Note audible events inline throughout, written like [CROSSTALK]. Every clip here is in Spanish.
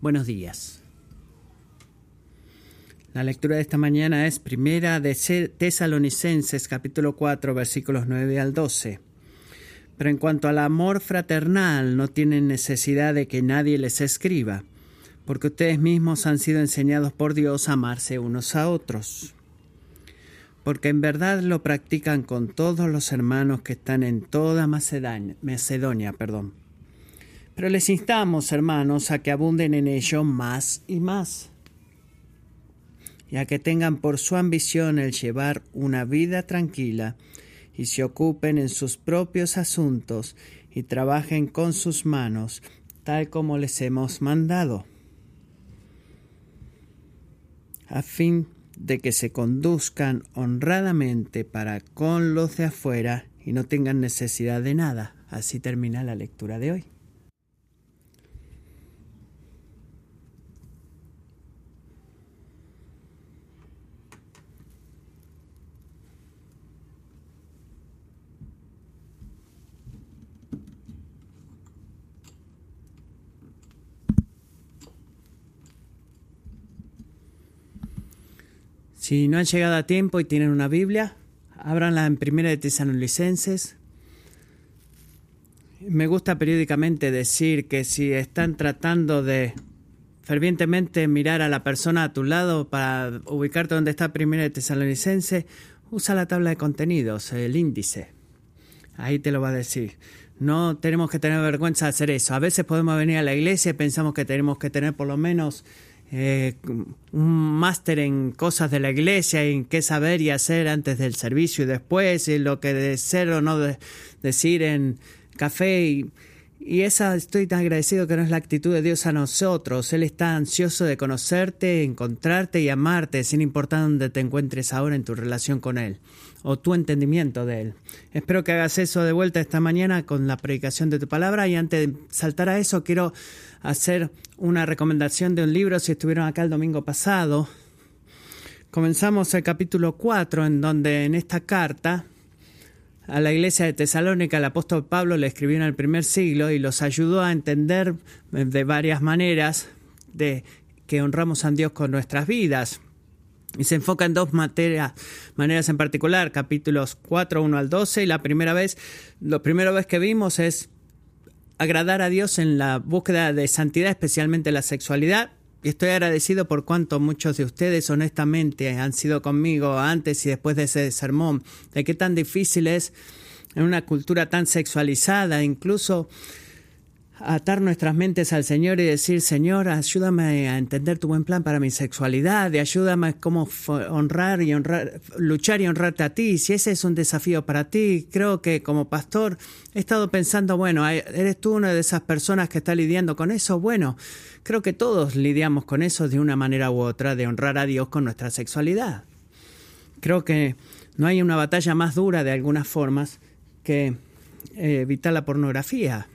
Buenos días. La lectura de esta mañana es primera de Tesalonicenses capítulo 4 versículos 9 al 12. Pero en cuanto al amor fraternal no tienen necesidad de que nadie les escriba, porque ustedes mismos han sido enseñados por Dios a amarse unos a otros. Porque en verdad lo practican con todos los hermanos que están en toda Macedonia, Macedonia perdón. Pero les instamos, hermanos, a que abunden en ello más y más, y a que tengan por su ambición el llevar una vida tranquila, y se ocupen en sus propios asuntos, y trabajen con sus manos, tal como les hemos mandado, a fin de que se conduzcan honradamente para con los de afuera y no tengan necesidad de nada. Así termina la lectura de hoy. Si no han llegado a tiempo y tienen una Biblia, ábranla en Primera de Tesalonicenses. Me gusta periódicamente decir que si están tratando de fervientemente mirar a la persona a tu lado para ubicarte donde está Primera de Tesalonicenses, usa la tabla de contenidos, el índice. Ahí te lo va a decir. No tenemos que tener vergüenza de hacer eso. A veces podemos venir a la iglesia y pensamos que tenemos que tener por lo menos eh, un máster en cosas de la iglesia, en qué saber y hacer antes del servicio y después, y lo que de ser o no decir en café. Y, y esa estoy tan agradecido que no es la actitud de Dios a nosotros. Él está ansioso de conocerte, encontrarte y amarte, sin importar dónde te encuentres ahora en tu relación con Él o tu entendimiento de Él. Espero que hagas eso de vuelta esta mañana con la predicación de tu palabra y antes de saltar a eso quiero hacer una recomendación de un libro si estuvieron acá el domingo pasado. Comenzamos el capítulo 4 en donde en esta carta a la iglesia de Tesalónica el apóstol Pablo le escribió en el primer siglo y los ayudó a entender de varias maneras de que honramos a Dios con nuestras vidas. Y se enfoca en dos materias, maneras en particular, capítulos 4, 1 al 12. Y la primera vez, lo primera vez que vimos es agradar a Dios en la búsqueda de santidad, especialmente la sexualidad. Y estoy agradecido por cuanto muchos de ustedes honestamente han sido conmigo antes y después de ese sermón, de qué tan difícil es en una cultura tan sexualizada, incluso atar nuestras mentes al Señor y decir, Señor, ayúdame a entender tu buen plan para mi sexualidad, y ayúdame a cómo honrar y honrar, luchar y honrarte a ti. Si ese es un desafío para ti, creo que como pastor he estado pensando, bueno, ¿eres tú una de esas personas que está lidiando con eso? Bueno, creo que todos lidiamos con eso de una manera u otra, de honrar a Dios con nuestra sexualidad. Creo que no hay una batalla más dura de algunas formas que eh, evitar la pornografía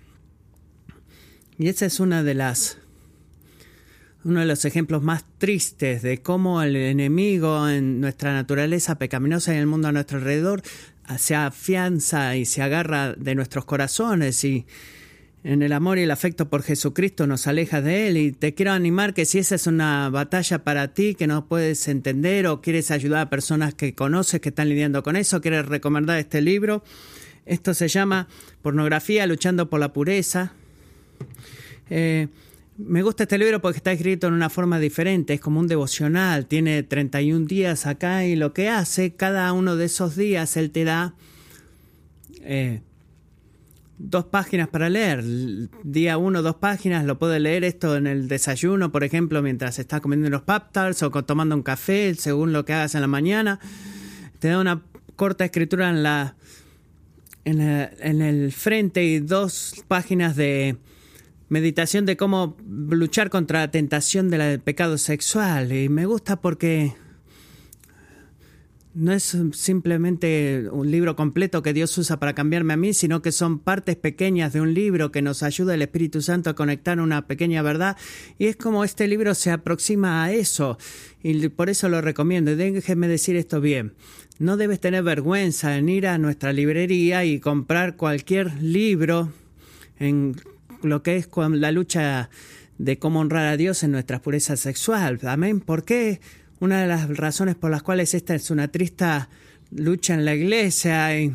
y ese es una de las uno de los ejemplos más tristes de cómo el enemigo en nuestra naturaleza pecaminosa y en el mundo a nuestro alrededor se afianza y se agarra de nuestros corazones y en el amor y el afecto por Jesucristo nos aleja de Él y te quiero animar que si esa es una batalla para ti que no puedes entender o quieres ayudar a personas que conoces que están lidiando con eso, quieres recomendar este libro. Esto se llama Pornografía luchando por la pureza eh, me gusta este libro porque está escrito en una forma diferente, es como un devocional, tiene 31 días acá y lo que hace, cada uno de esos días él te da eh, dos páginas para leer. Día uno, dos páginas, lo puede leer esto en el desayuno, por ejemplo, mientras está comiendo los pap tarts o tomando un café, según lo que hagas en la mañana. Te da una corta escritura en la en el frente y dos páginas de meditación de cómo luchar contra la tentación del pecado sexual. Y me gusta porque no es simplemente un libro completo que Dios usa para cambiarme a mí, sino que son partes pequeñas de un libro que nos ayuda el Espíritu Santo a conectar una pequeña verdad. Y es como este libro se aproxima a eso. Y por eso lo recomiendo. Y déjeme decir esto bien. No debes tener vergüenza en ir a nuestra librería y comprar cualquier libro en lo que es la lucha de cómo honrar a Dios en nuestra pureza sexual. Amén. ¿Por qué? Una de las razones por las cuales esta es una triste lucha en la iglesia y,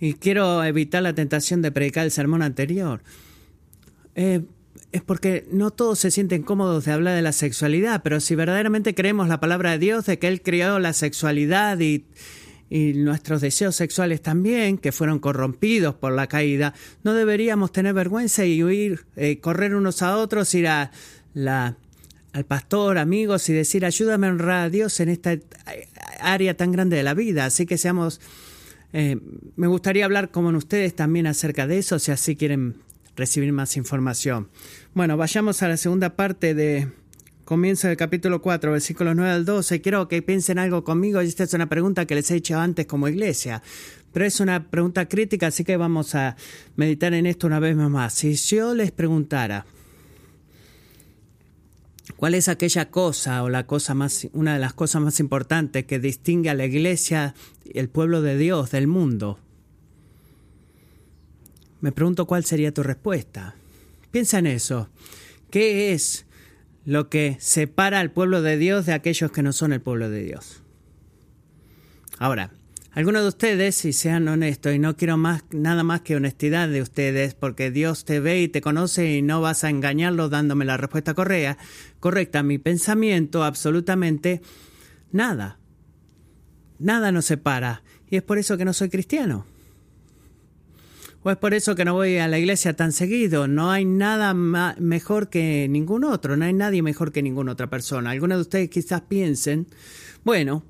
y quiero evitar la tentación de predicar el sermón anterior. Eh, es porque no todos se sienten cómodos de hablar de la sexualidad, pero si verdaderamente creemos la palabra de Dios de que Él creó la sexualidad y, y nuestros deseos sexuales también, que fueron corrompidos por la caída, no deberíamos tener vergüenza y huir, eh, correr unos a otros, ir a la, al pastor, amigos y decir, ayúdame a honrar a Dios en esta área tan grande de la vida. Así que seamos, eh, me gustaría hablar con ustedes también acerca de eso, si así quieren recibir más información. Bueno, vayamos a la segunda parte de comienzo del capítulo 4, versículos 9 al 12. Quiero que piensen algo conmigo. Esta es una pregunta que les he hecho antes como iglesia, pero es una pregunta crítica, así que vamos a meditar en esto una vez más. Si yo les preguntara, ¿Cuál es aquella cosa o la cosa más, una de las cosas más importantes que distingue a la iglesia, el pueblo de Dios, del mundo? Me pregunto cuál sería tu respuesta. Piensa en eso. ¿Qué es lo que separa al pueblo de Dios de aquellos que no son el pueblo de Dios? Ahora, algunos de ustedes, si sean honestos, y no quiero más, nada más que honestidad de ustedes, porque Dios te ve y te conoce y no vas a engañarlo dándome la respuesta correcta, correcta. Mi pensamiento, absolutamente nada. Nada nos separa. Y es por eso que no soy cristiano. O es por eso que no voy a la iglesia tan seguido. No hay nada mejor que ningún otro. No hay nadie mejor que ninguna otra persona. Algunos de ustedes quizás piensen, bueno,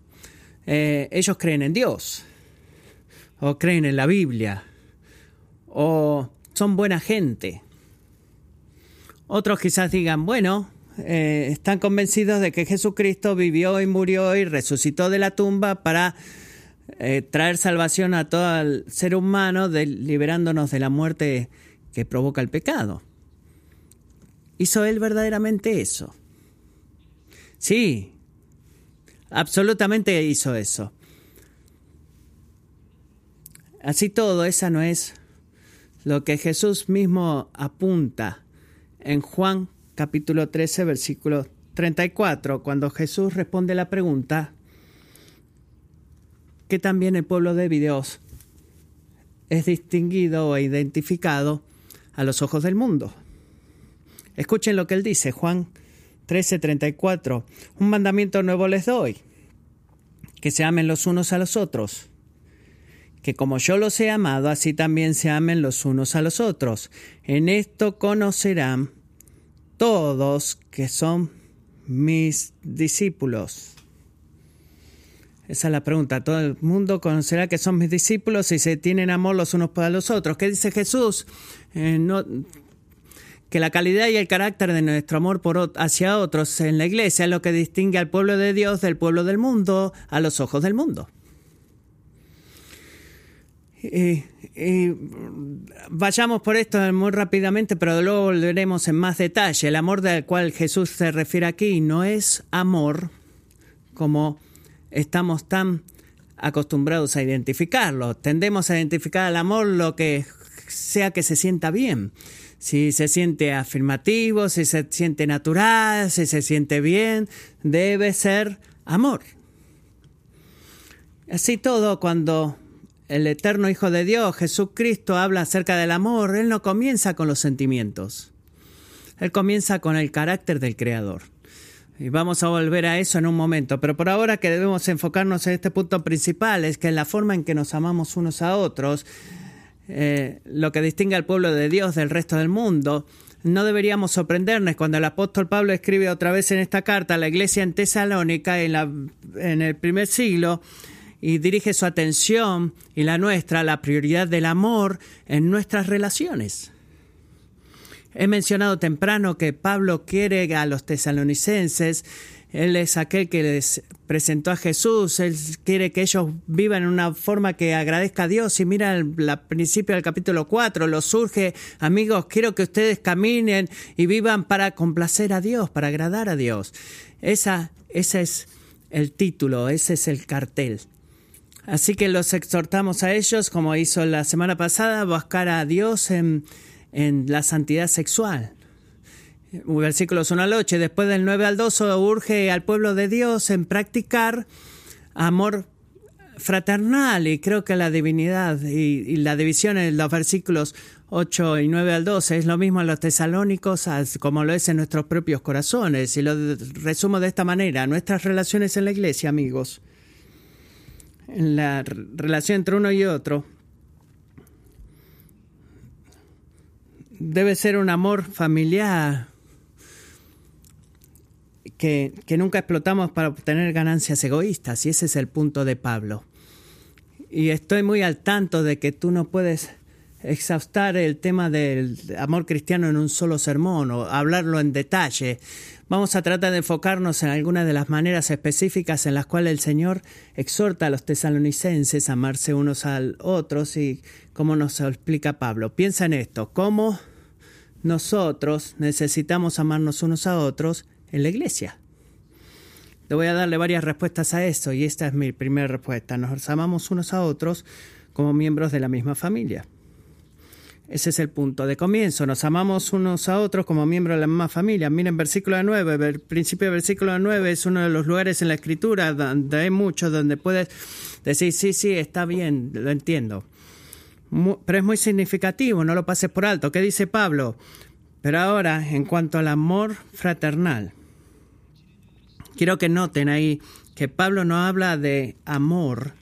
eh, ellos creen en Dios. O creen en la Biblia. O son buena gente. Otros quizás digan, bueno, eh, están convencidos de que Jesucristo vivió y murió y resucitó de la tumba para eh, traer salvación a todo el ser humano, liberándonos de la muerte que provoca el pecado. ¿Hizo él verdaderamente eso? Sí, absolutamente hizo eso. Así todo, esa no es lo que Jesús mismo apunta en Juan capítulo 13, versículo 34, cuando Jesús responde la pregunta, que también el pueblo de Dios es distinguido e identificado a los ojos del mundo. Escuchen lo que él dice, Juan 13:34, un mandamiento nuevo les doy, que se amen los unos a los otros, que como yo los he amado, así también se amen los unos a los otros. En esto conocerán todos que son mis discípulos. Esa es la pregunta. Todo el mundo conocerá que son mis discípulos y se tienen amor los unos para los otros. ¿Qué dice Jesús? Eh, que la calidad y el carácter de nuestro amor por, hacia otros en la iglesia es lo que distingue al pueblo de Dios del pueblo del mundo a los ojos del mundo. Y, vayamos por esto muy rápidamente, pero luego volveremos en más detalle. El amor del cual Jesús se refiere aquí no es amor como estamos tan acostumbrados a identificarlo. Tendemos a identificar al amor lo que sea que se sienta bien. Si se siente afirmativo, si se siente natural, si se siente bien, debe ser amor. Así todo, cuando el eterno Hijo de Dios, Jesucristo, habla acerca del amor, Él no comienza con los sentimientos. Él comienza con el carácter del Creador. Y vamos a volver a eso en un momento, pero por ahora que debemos enfocarnos en este punto principal es que en la forma en que nos amamos unos a otros, eh, lo que distingue al pueblo de Dios del resto del mundo, no deberíamos sorprendernos cuando el apóstol Pablo escribe otra vez en esta carta a la iglesia en Tesalónica en, la, en el primer siglo y dirige su atención y la nuestra a la prioridad del amor en nuestras relaciones. He mencionado temprano que Pablo quiere a los tesalonicenses, él es aquel que les presentó a Jesús, él quiere que ellos vivan en una forma que agradezca a Dios. Y mira el, principio del capítulo 4, lo surge, amigos, quiero que ustedes caminen y vivan para complacer a Dios, para agradar a Dios. Esa, ese es el título, ese es el cartel. Así que los exhortamos a ellos, como hizo la semana pasada, a buscar a Dios en en la santidad sexual. Versículos 1 al 8. Después del 9 al 12 urge al pueblo de Dios en practicar amor fraternal y creo que la divinidad y, la división en los versículos 8 y 9 al 12 es lo mismo en los tesalónicos como lo es en nuestros propios corazones. Y lo resumo de esta manera, nuestras relaciones en la iglesia, amigos, en la relación entre uno y otro, debe ser un amor familiar que, que, nunca explotamos para obtener ganancias egoístas, y ese es el punto de Pablo. Y estoy muy al tanto de que tú no puedes exhaustar el tema del amor cristiano en un solo sermón o hablarlo en detalle. Vamos a tratar de enfocarnos en algunas de las maneras específicas en las cuales el Señor exhorta a los tesalonicenses a amarse unos a otros y cómo nos explica Pablo. Piensa en esto, cómo nosotros necesitamos amarnos unos a otros en la iglesia. Te voy a darle varias respuestas a eso y esta es mi primera respuesta. Nos amamos unos a otros como miembros de la misma familia. Ese es el punto de comienzo. Nos amamos unos a otros como miembros de la misma familia. Miren, versículo 9, el principio del versículo 9 es uno de los lugares en la escritura donde hay muchos, donde puedes decir, sí, sí, está bien, lo entiendo. Pero es muy significativo, no lo pases por alto. ¿Qué dice Pablo? Pero ahora, en cuanto al amor fraternal, quiero que noten ahí que Pablo no habla de amor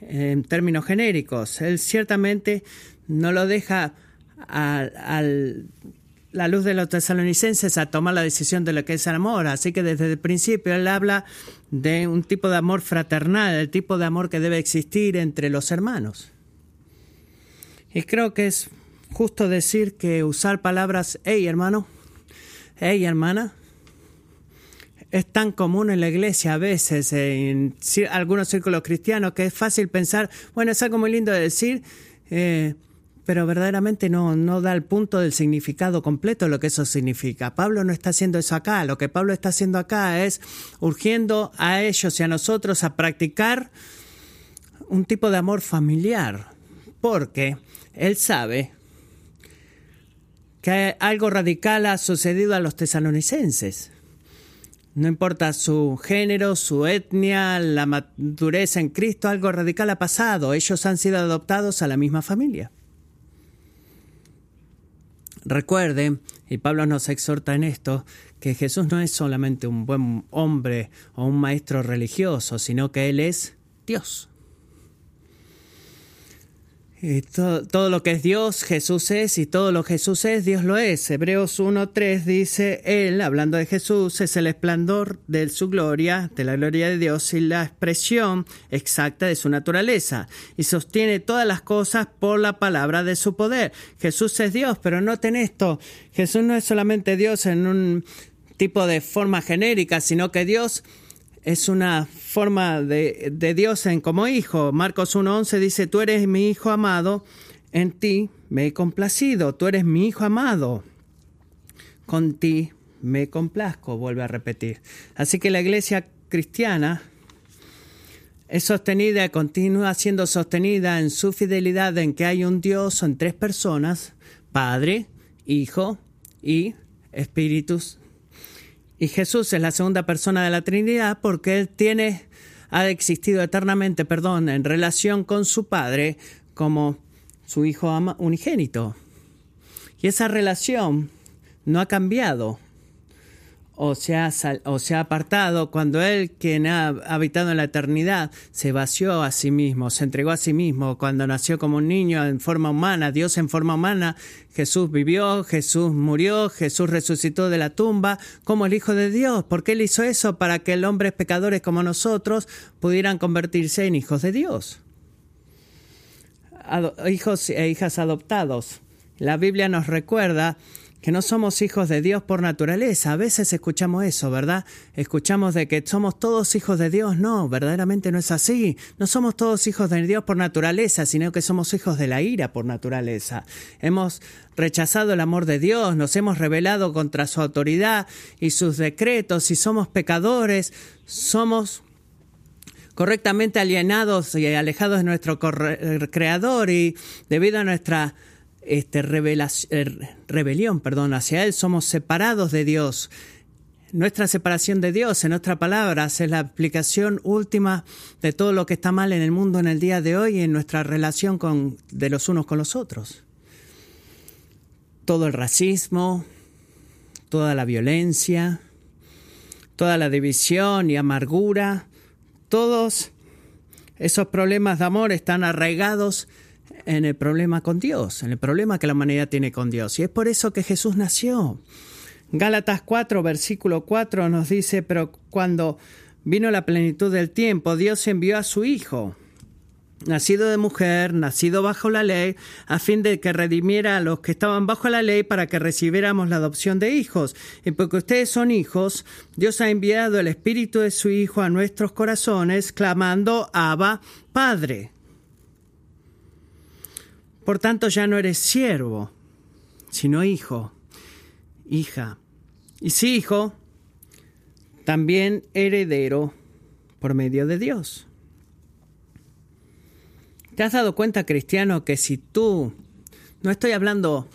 en términos genéricos. Él ciertamente no lo deja a, la luz de los tesalonicenses a tomar la decisión de lo que es el amor. Así que desde el principio él habla de un tipo de amor fraternal, el tipo de amor que debe existir entre los hermanos. Y creo que es justo decir que usar palabras, hey hermano, hey hermana, es tan común en la iglesia a veces, en algunos círculos cristianos, que es fácil pensar, bueno, es algo muy lindo de decir, eh, pero verdaderamente no, no da el punto del significado completo lo que eso significa. Pablo no está haciendo eso acá. Lo que Pablo está haciendo acá es urgiendo a ellos y a nosotros a practicar un tipo de amor familiar, porque él sabe que algo radical ha sucedido a los tesalonicenses. No importa su género, su etnia, la madurez en Cristo, algo radical ha pasado. Ellos han sido adoptados a la misma familia. Recuerde, y Pablo nos exhorta en esto, que Jesús no es solamente un buen hombre o un maestro religioso, sino que Él es Dios. Y todo, lo que es Dios, Jesús es, y todo lo que Jesús es, Dios lo es. Hebreos 1.3 dice, Él, hablando de Jesús, es el esplendor de su gloria, de la gloria de Dios, y la expresión exacta de su naturaleza, y sostiene todas las cosas por la palabra de su poder. Jesús es Dios, pero noten esto, Jesús no es solamente Dios en un tipo de forma genérica, sino que Dios es una forma de, Dios en como hijo. Marcos 1.11 dice, tú eres mi hijo amado, en ti me he complacido, tú eres mi hijo amado, con ti me complazco, vuelve a repetir. Así que la iglesia cristiana es sostenida, continúa siendo sostenida en su fidelidad en que hay un Dios en tres personas, Padre, Hijo y Espíritus y Jesús es la segunda persona de la Trinidad porque Él tiene, ha existido eternamente, perdón, en relación con su Padre como su Hijo unigénito. Y esa relación no ha cambiado o se, ha, o se ha apartado cuando Él, quien ha habitado en la eternidad, se vació a sí mismo, se entregó a sí mismo, cuando nació como un niño en forma humana, Dios en forma humana, Jesús vivió, Jesús murió, Jesús resucitó de la tumba como el Hijo de Dios. ¿Por qué Él hizo eso? Para que el hombres pecadores como nosotros pudieran convertirse en hijos de Dios. hijos e hijas adoptados. La Biblia nos recuerda que no somos hijos de Dios por naturaleza. A veces escuchamos eso, ¿verdad? Escuchamos de que somos todos hijos de Dios. No, verdaderamente no es así. No somos todos hijos de Dios por naturaleza, sino que somos hijos de la ira por naturaleza. Hemos rechazado el amor de Dios, nos hemos rebelado contra su autoridad y sus decretos y somos pecadores, somos correctamente alienados y alejados de nuestro creador y debido a nuestra este, er, rebelión perdón, hacia Él, somos separados de Dios. Nuestra separación de Dios, en nuestras palabras, es la aplicación última de todo lo que está mal en el mundo en el día de hoy en nuestra relación con, de los unos con los otros. Todo el racismo, toda la violencia, toda la división y amargura, todos esos problemas de amor están arraigados en el problema con Dios, en el problema que la humanidad tiene con Dios. Y es por eso que Jesús nació. Gálatas 4, versículo 4 nos dice, pero cuando vino la plenitud del tiempo, Dios envió a su Hijo, nacido de mujer, nacido bajo la ley, a fin de que redimiera a los que estaban bajo la ley para que recibiéramos la adopción de hijos. Y porque ustedes son hijos, Dios ha enviado el Espíritu de su Hijo a nuestros corazones, clamando, Abba, Padre. Por tanto, ya no eres siervo, sino hijo, hija. Y si hijo, también heredero por medio de Dios. ¿Te has dado cuenta, cristiano, que si tú, no estoy hablando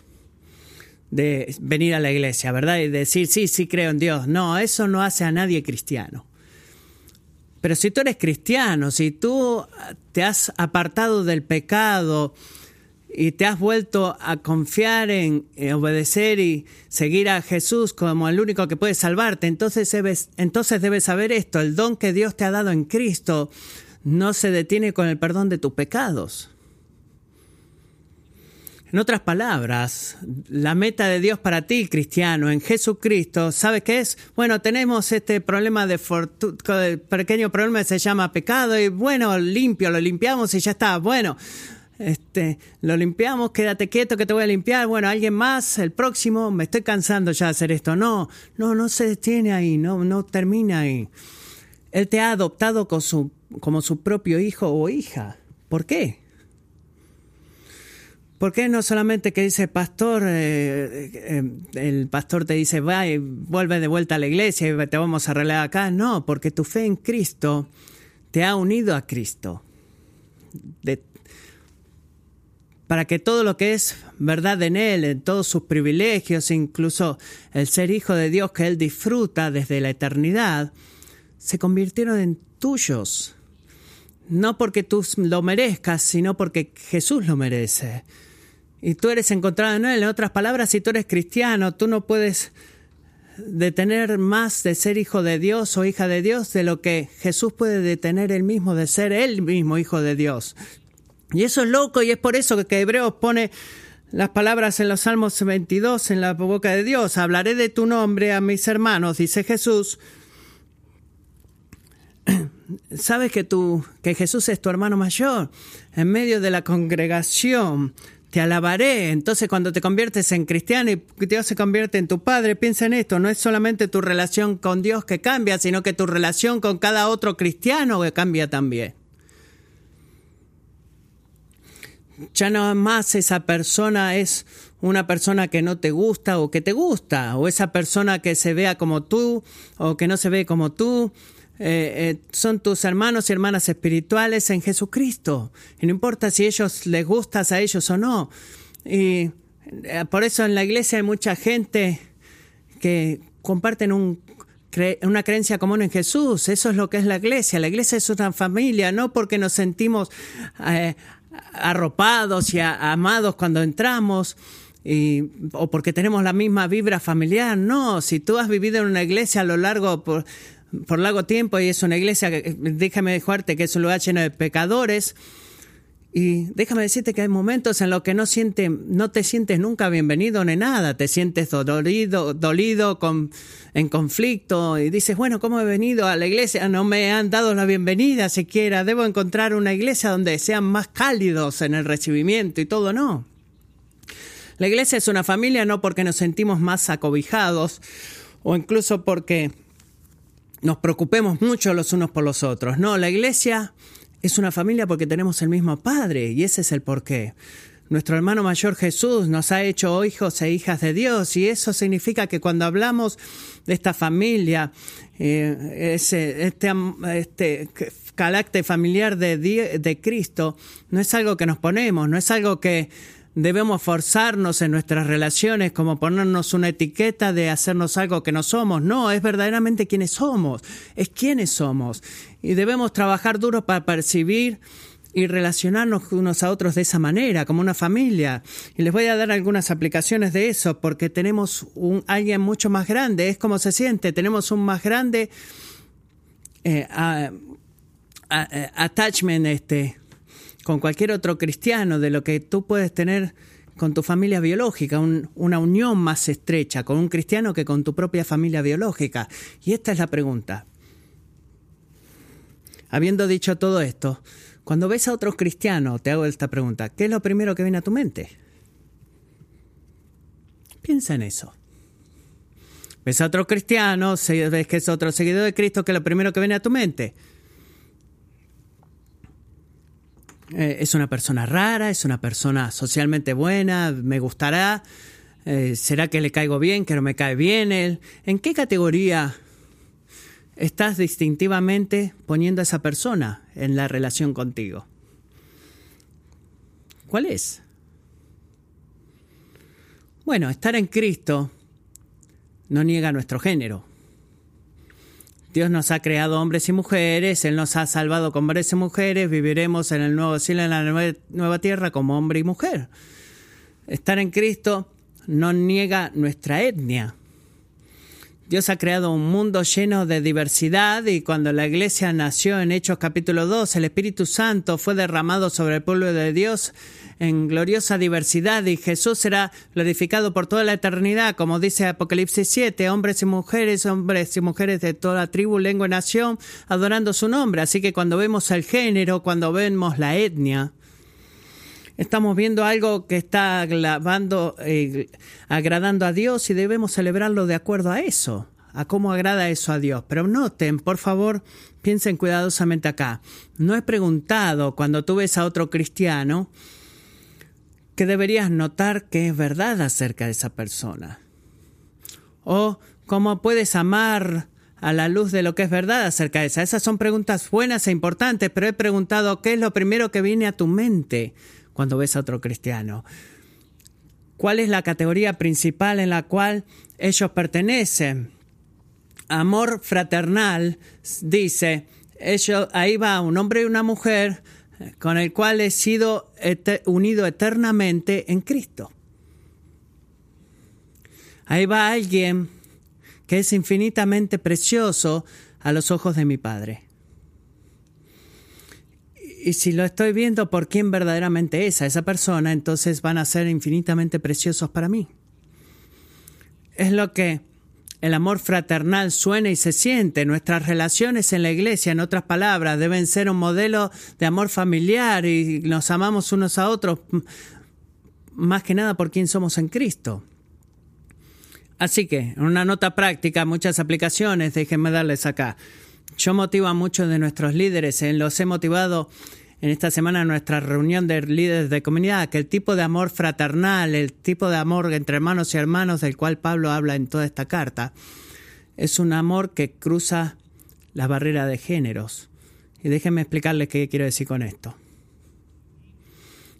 de venir a la iglesia, ¿verdad? Y decir, sí, sí creo en Dios. No, eso no hace a nadie cristiano. Pero si tú eres cristiano, si tú te has apartado del pecado, y te has vuelto a confiar en, obedecer y seguir a Jesús como el único que puede salvarte, entonces debes, entonces debes saber esto, el don que Dios te ha dado en Cristo no se detiene con el perdón de tus pecados. En otras palabras, la meta de Dios para ti, cristiano, en Jesucristo, ¿sabes qué es? Bueno, tenemos este problema de pequeño problema que se llama pecado y bueno, limpio, lo limpiamos y ya está. Bueno, este, lo limpiamos, quédate quieto que te voy a limpiar. Bueno, alguien más, el próximo, me estoy cansando ya de hacer esto. No, no, no se detiene ahí, no, no termina ahí. Él te ha adoptado como su, propio hijo o hija. ¿Por qué? ¿Por qué no solamente que dice pastor, eh, eh, el pastor te dice, va y vuelve de vuelta a la iglesia y te vamos a arreglar acá? No, porque tu fe en Cristo te ha unido a Cristo. De, para que todo lo que es verdad en Él, en todos sus privilegios, incluso el ser hijo de Dios que Él disfruta desde la eternidad, se convirtieron en tuyos. No porque tú lo merezcas, sino porque Jesús lo merece. Y tú eres encontrado en Él. En otras palabras, si tú eres cristiano, tú no puedes detener más de ser hijo de Dios o hija de Dios de lo que Jesús puede detener él mismo de ser él mismo hijo de Dios. Y eso es loco y es por eso que Hebreos pone las palabras en los Salmos 22 en la boca de Dios. Hablaré de tu nombre a mis hermanos, dice Jesús. [CLEARS THROAT] Sabes que tú, que Jesús es tu hermano mayor. En medio de la congregación te alabaré. Entonces, cuando te conviertes en cristiano y Dios se convierte en tu padre, piensa en esto. No es solamente tu relación con Dios que cambia, sino que tu relación con cada otro cristiano que cambia también. Ya no más esa persona es una persona que no te gusta o que te gusta, o esa persona que se vea como tú o que no se ve como tú. Eh, eh, son tus hermanos y hermanas espirituales en Jesucristo. Y no importa si ellos les gustas a ellos o no. Y eh, por eso en la iglesia hay mucha gente que comparten un, una creencia común en Jesús. Eso es lo que es la iglesia. La iglesia es una familia, no porque nos sentimos arropados y amados cuando entramos. o porque tenemos la misma vibra familiar. No, si tú has vivido en una iglesia a lo largo por, por largo tiempo y es una iglesia, déjame dejarte que es un lugar lleno de pecadores, y déjame decirte que hay momentos en los que no, siente, no te sientes nunca bienvenido ni nada, te sientes dolido, dolido en conflicto y dices, bueno, ¿cómo he venido a la iglesia? No me han dado la bienvenida siquiera, debo encontrar una iglesia donde sean más cálidos en el recibimiento y todo, no. La iglesia es una familia no porque nos sentimos más acobijados o incluso porque nos preocupemos mucho los unos por los otros. No, la iglesia es una familia porque tenemos el mismo Padre y ese es el porqué. Nuestro hermano mayor Jesús nos ha hecho hijos e hijas de Dios y eso significa que cuando hablamos de esta familia, eh, ese, este, este carácter familiar de, de Cristo, no es algo que nos ponemos, no es algo que debemos forzarnos en nuestras relaciones como ponernos una etiqueta de hacernos algo que no somos. No, es verdaderamente quienes somos, es quienes somos. Y debemos trabajar duro para percibir y relacionarnos unos a otros de esa manera, como una familia. Y les voy a dar algunas aplicaciones de eso, porque tenemos un, alguien mucho más grande, es como se siente, tenemos un más grande eh, attachment este, con cualquier otro cristiano de lo que tú puedes tener con tu familia biológica, una unión más estrecha con un cristiano que con tu propia familia biológica. Y esta es la pregunta. Habiendo dicho todo esto, cuando ves a otros cristianos, te hago esta pregunta, ¿qué es lo primero que viene a tu mente? Piensa en eso. Ves a otro cristiano, ves que es otro seguidor de Cristo, ¿qué es lo primero que viene a tu mente? Eh, es una persona rara, es una persona socialmente buena, me gustará, eh, será que le caigo bien, que no me cae bien él. ¿En qué categoría estás distintivamente poniendo a esa persona en la relación contigo? ¿Cuál es? Bueno, estar en Cristo no niega nuestro género. Dios nos ha creado hombres y mujeres, Él nos ha salvado como hombres y mujeres, viviremos en el nuevo cielo, en la nueva, nueva tierra como hombre y mujer. Estar en Cristo no niega nuestra etnia. Dios ha creado un mundo lleno de diversidad y cuando la iglesia nació en Hechos capítulo 2, el Espíritu Santo fue derramado sobre el pueblo de Dios en gloriosa diversidad y Jesús será glorificado por toda la eternidad, como dice Apocalipsis 7, hombres y mujeres, hombres y mujeres de toda tribu, lengua y nación, adorando su nombre. Así que cuando vemos el género, cuando vemos la etnia, Estamos viendo algo que está eh, agradando a Dios y debemos celebrarlo de acuerdo a eso, a cómo agrada eso a Dios. Pero noten, por favor, piensen cuidadosamente acá. No he preguntado cuando tú ves a otro cristiano que deberías notar que es verdad acerca de esa persona. O cómo puedes amar a la luz de lo que es verdad acerca de esa. Esas son preguntas buenas e importantes, pero he preguntado qué es lo primero que viene a tu mente cuando ves a otro cristiano. ¿Cuál es la categoría principal en la cual ellos pertenecen? Amor fraternal, dice, ellos, ahí va un hombre y una mujer con el cual he sido unido eternamente en Cristo. Ahí va alguien que es infinitamente precioso a los ojos de mi Padre y si lo estoy viendo por quién verdaderamente es a esa persona, entonces van a ser infinitamente preciosos para mí. Es lo que el amor fraternal suena y se siente. Nuestras relaciones en la iglesia, en otras palabras, deben ser un modelo de amor familiar y nos amamos unos a otros más que nada por quién somos en Cristo. Así que, en una nota práctica, muchas aplicaciones, déjenme darles acá. Yo motivo a muchos de nuestros líderes, en los he motivado en esta semana en nuestra reunión de líderes de comunidad, que el tipo de amor fraternal, el tipo de amor entre hermanos y hermanos del cual Pablo habla en toda esta carta, es un amor que cruza la barrera de géneros. Y déjenme explicarles qué quiero decir con esto.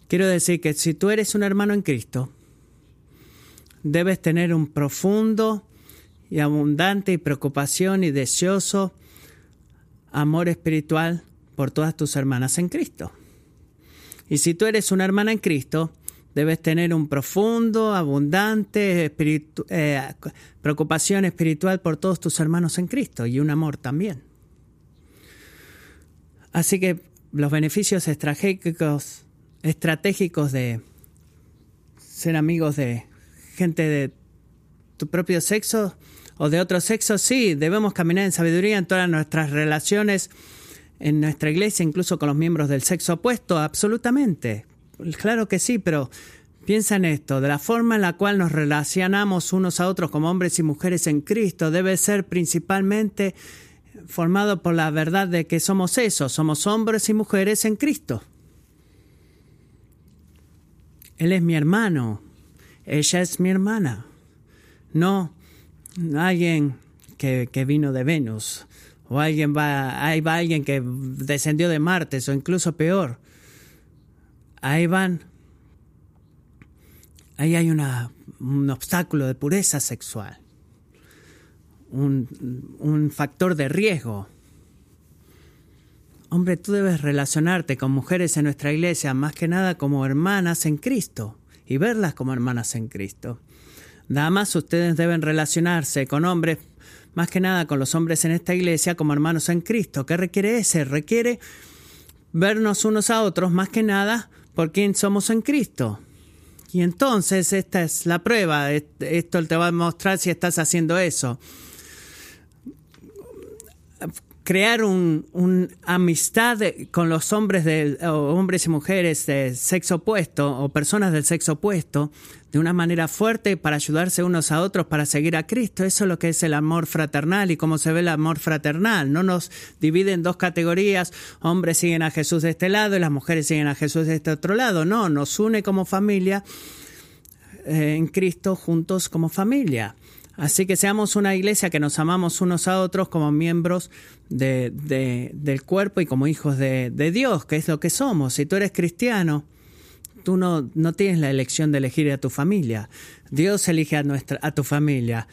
Quiero decir que si tú eres un hermano en Cristo, debes tener un profundo y abundante y preocupación y deseoso amor espiritual por todas tus hermanas en Cristo. Y si tú eres una hermana en Cristo, debes tener un profundo, abundante eh, preocupación espiritual por todos tus hermanos en Cristo y un amor también. Así que los beneficios estratégicos, estratégicos de ser amigos de gente de tu propio sexo o de otro sexo, sí, debemos caminar en sabiduría en todas nuestras relaciones en nuestra iglesia, incluso con los miembros del sexo opuesto, absolutamente. Claro que sí, pero piensa en esto, de la forma en la cual nos relacionamos unos a otros como hombres y mujeres en Cristo debe ser principalmente formado por la verdad de que somos eso, somos hombres y mujeres en Cristo. Él es mi hermano, ella es mi hermana. No alguien que, vino de Venus, o alguien va, ahí va alguien que descendió de Marte, o incluso peor. Ahí van ahí hay un obstáculo de pureza sexual, un, un factor de riesgo. Hombre, tú debes relacionarte con mujeres en nuestra iglesia más que nada como hermanas en Cristo y verlas como hermanas en Cristo. Damas, ustedes deben relacionarse con hombres más que nada con los hombres en esta iglesia como hermanos en Cristo. ¿Qué requiere ese? Requiere vernos unos a otros más que nada por quien somos en Cristo. Y entonces esta es la prueba, esto te va a mostrar si estás haciendo eso. Crear un amistad con los hombres, de, hombres y mujeres de sexo opuesto o personas del sexo opuesto de una manera fuerte para ayudarse unos a otros para seguir a Cristo. Eso es lo que es el amor fraternal y cómo se ve el amor fraternal. No nos divide en dos categorías, hombres siguen a Jesús de este lado y las mujeres siguen a Jesús de este otro lado. No, nos une como familia eh, en Cristo juntos como familia. Así que seamos una iglesia que nos amamos unos a otros como miembros de, del cuerpo y como hijos de, de Dios, que es lo que somos. Si tú eres cristiano, tú no, no tienes la elección de elegir a tu familia. Dios elige a, nuestra, a tu familia.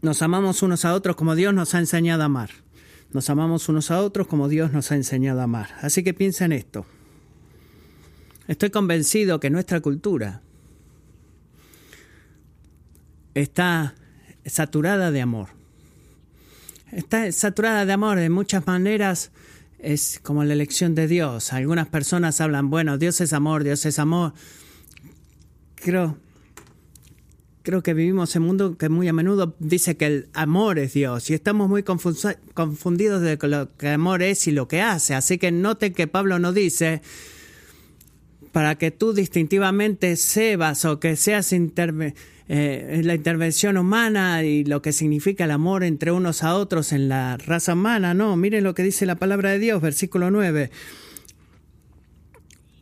Nos amamos unos a otros como Dios nos ha enseñado a amar. Nos amamos unos a otros como Dios nos ha enseñado a amar. Así que piensa en esto. Estoy convencido que nuestra cultura está saturada de amor. Está saturada de amor de muchas maneras es como la elección de Dios. Algunas personas hablan, bueno, Dios es amor, Dios es amor. Creo, creo que vivimos en un mundo que muy a menudo dice que el amor es Dios y estamos muy confundidos de lo que amor es y lo que hace. Así que note que Pablo no dice para que tú distintivamente sebas o que seas interve eh, la intervención humana y lo que significa el amor entre unos a otros en la raza humana. No, miren lo que dice la palabra de Dios, versículo 9.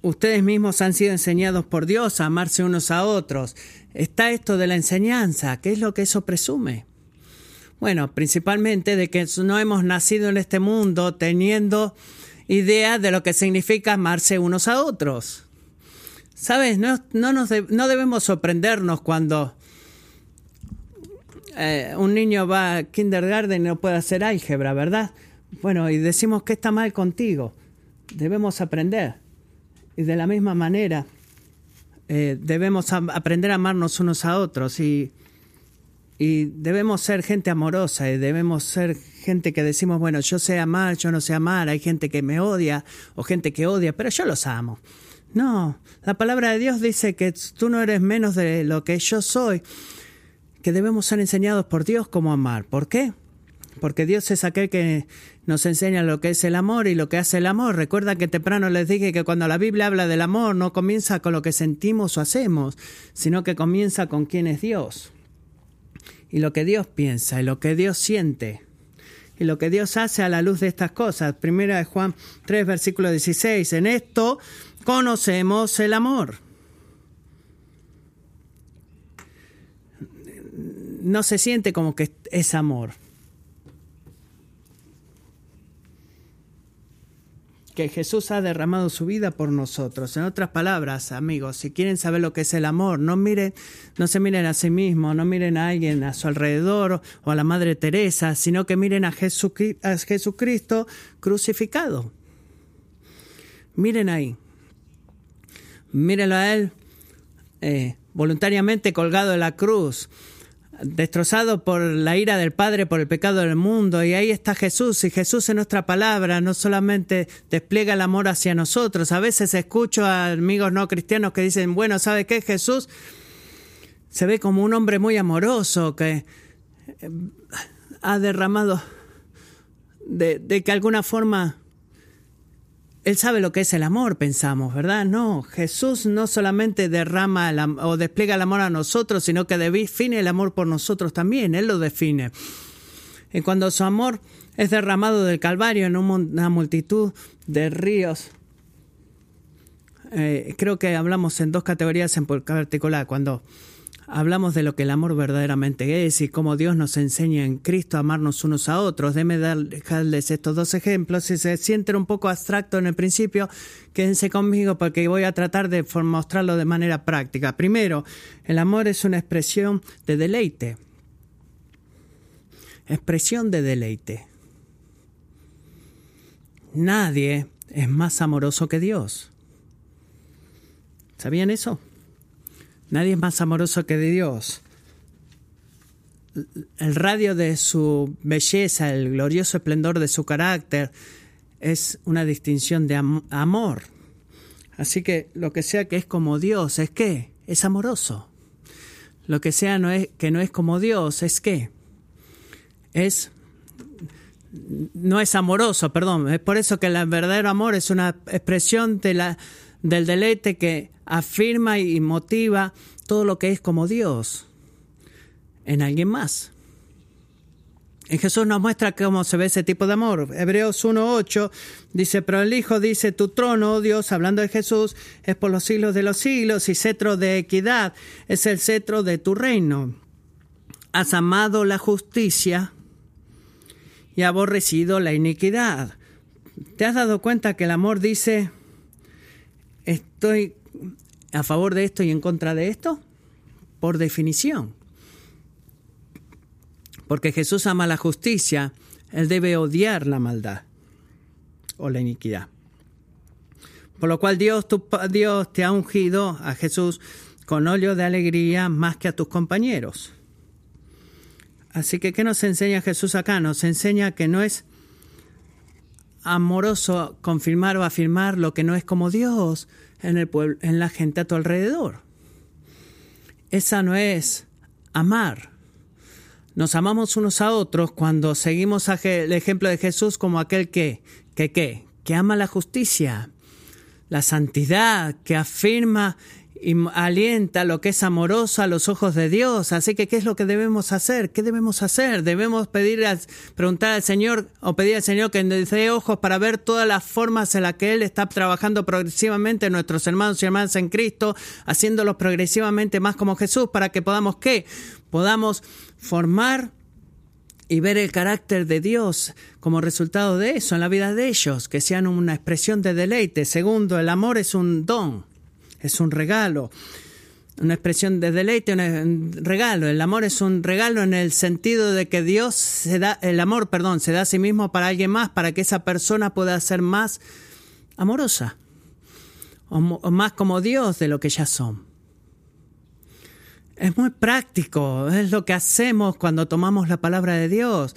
Ustedes mismos han sido enseñados por Dios a amarse unos a otros. Está esto de la enseñanza. ¿Qué es lo que eso presume? Bueno, principalmente de que no hemos nacido en este mundo teniendo idea de lo que significa amarse unos a otros. ¿Sabes? No, no, nos no debemos sorprendernos cuando eh, un niño va a kindergarten y no puede hacer álgebra, ¿verdad? Bueno, y decimos que está mal contigo. Debemos aprender. Y de la misma manera, eh, debemos aprender a amarnos unos a otros y, y debemos ser gente amorosa y debemos ser gente que decimos, bueno, yo sé amar, yo no sé amar, hay gente que me odia o gente que odia, pero yo los amo. No, la palabra de Dios dice que tú no eres menos de lo que yo soy, que debemos ser enseñados por Dios cómo amar. ¿Por qué? Porque Dios es aquel que nos enseña lo que es el amor y lo que hace el amor. Recuerda que temprano les dije que cuando la Biblia habla del amor no comienza con lo que sentimos o hacemos, sino que comienza con quién es Dios. Y lo que Dios piensa y lo que Dios siente y lo que Dios hace a la luz de estas cosas. Primera de Juan 3, versículo 16. En esto conocemos el amor. No se siente como que es amor. que Jesús ha derramado su vida por nosotros. En otras palabras, amigos, si quieren saber lo que es el amor, no miren, no se miren a sí mismos, no miren a alguien a su alrededor o a la Madre Teresa, sino que miren a, Jesucristo crucificado. Miren ahí. Mírenlo a Él eh, voluntariamente colgado en la cruz, destrozado por la ira del Padre, por el pecado del mundo. Y ahí está Jesús. Y Jesús en nuestra palabra no solamente despliega el amor hacia nosotros. A veces escucho a amigos no cristianos que dicen, bueno, ¿sabe qué? Jesús se ve como un hombre muy amoroso que eh, ha derramado de, de que alguna forma él sabe lo que es el amor, pensamos, ¿verdad? No, Jesús no solamente derrama o despliega el amor a nosotros, sino que define el amor por nosotros también, Él lo define. Y cuando su amor es derramado del Calvario en una multitud de ríos, eh, creo que hablamos en dos categorías en particular, cuando hablamos de lo que el amor verdaderamente es y cómo Dios nos enseña en Cristo a amarnos unos a otros. Déme dejarles estos dos ejemplos. Si se sienten un poco abstracto en el principio, quédense conmigo porque voy a tratar de mostrarlo de manera práctica. Primero, el amor es una expresión de deleite. Expresión de deleite. Nadie es más amoroso que Dios. ¿Sabían eso? Nadie es más amoroso que de Dios. El radio de su belleza, el glorioso esplendor de su carácter, es una distinción de amor. Así que lo que sea que es como Dios, ¿es qué? Es amoroso. Lo que sea no es, que no es como Dios, ¿es qué? Es no es amoroso, perdón. Es por eso que el verdadero amor es una expresión de la, del deleite que afirma y motiva todo lo que es como Dios en alguien más. En Jesús nos muestra cómo se ve ese tipo de amor. Hebreos 1.8 dice, pero el Hijo dice, tu trono, oh Dios, hablando de Jesús, es por los siglos de los siglos y cetro de equidad es el cetro de tu reino. Has amado la justicia y aborrecido la iniquidad. ¿Te has dado cuenta que el amor dice, estoy a favor de esto y en contra de esto? Por definición. Porque Jesús ama la justicia, Él debe odiar la maldad o la iniquidad. Por lo cual Dios, tu, Dios te ha ungido a Jesús con óleo de alegría más que a tus compañeros. Así que, ¿qué nos enseña Jesús acá? Nos enseña que no es amoroso confirmar o afirmar lo que no es como Dios, en, el pueblo, en la gente a tu alrededor. Esa no es amar. Nos amamos unos a otros cuando seguimos el ejemplo de Jesús como aquel que, que, que, que ama la justicia, la santidad, que afirma y alienta lo que es amoroso a los ojos de Dios. Así que, ¿qué es lo que debemos hacer? ¿Qué debemos hacer? Debemos pedir, preguntar al Señor o pedir al Señor que nos dé ojos para ver todas las formas en las que Él está trabajando progresivamente en nuestros hermanos y hermanas en Cristo, haciéndolos progresivamente más como Jesús, para que podamos, ¿qué? Podamos formar y ver el carácter de Dios como resultado de eso en la vida de ellos, que sean una expresión de deleite. Segundo, el amor es un don es un regalo, una expresión de deleite, un regalo. El amor es un regalo en el sentido de que Dios se da, el amor, perdón, se da a sí mismo para alguien más, para que esa persona pueda ser más amorosa o, más como Dios de lo que ya son. Es muy práctico, es lo que hacemos cuando tomamos la palabra de Dios.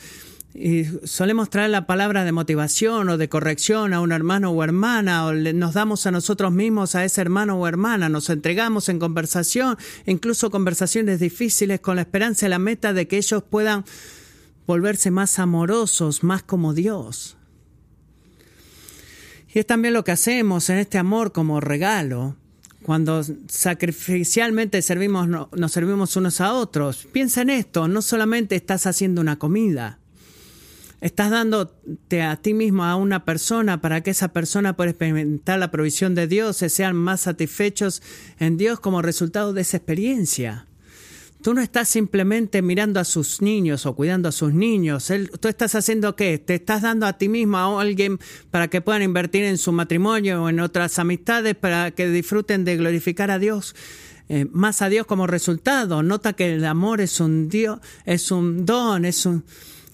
Y solemos traer la palabra de motivación o de corrección a un hermano o hermana, o nos damos a nosotros mismos a ese hermano o hermana, nos entregamos en conversación, incluso conversaciones difíciles, con la esperanza y la meta de que ellos puedan volverse más amorosos, más como Dios. Y es también lo que hacemos en este amor como regalo, cuando sacrificialmente servimos, nos servimos unos a otros. Piensa en esto, no solamente estás haciendo una comida, Estás dándote a ti mismo a una persona para que esa persona pueda experimentar la provisión de Dios, se sean más satisfechos en Dios como resultado de esa experiencia. Tú no estás simplemente mirando a sus niños o cuidando a sus niños. tú estás haciendo qué? Te estás dando a ti mismo a alguien para que puedan invertir en su matrimonio o en otras amistades para que disfruten de glorificar a Dios. Eh, más a Dios como resultado. Nota que el amor es un Dios, es un don, es un,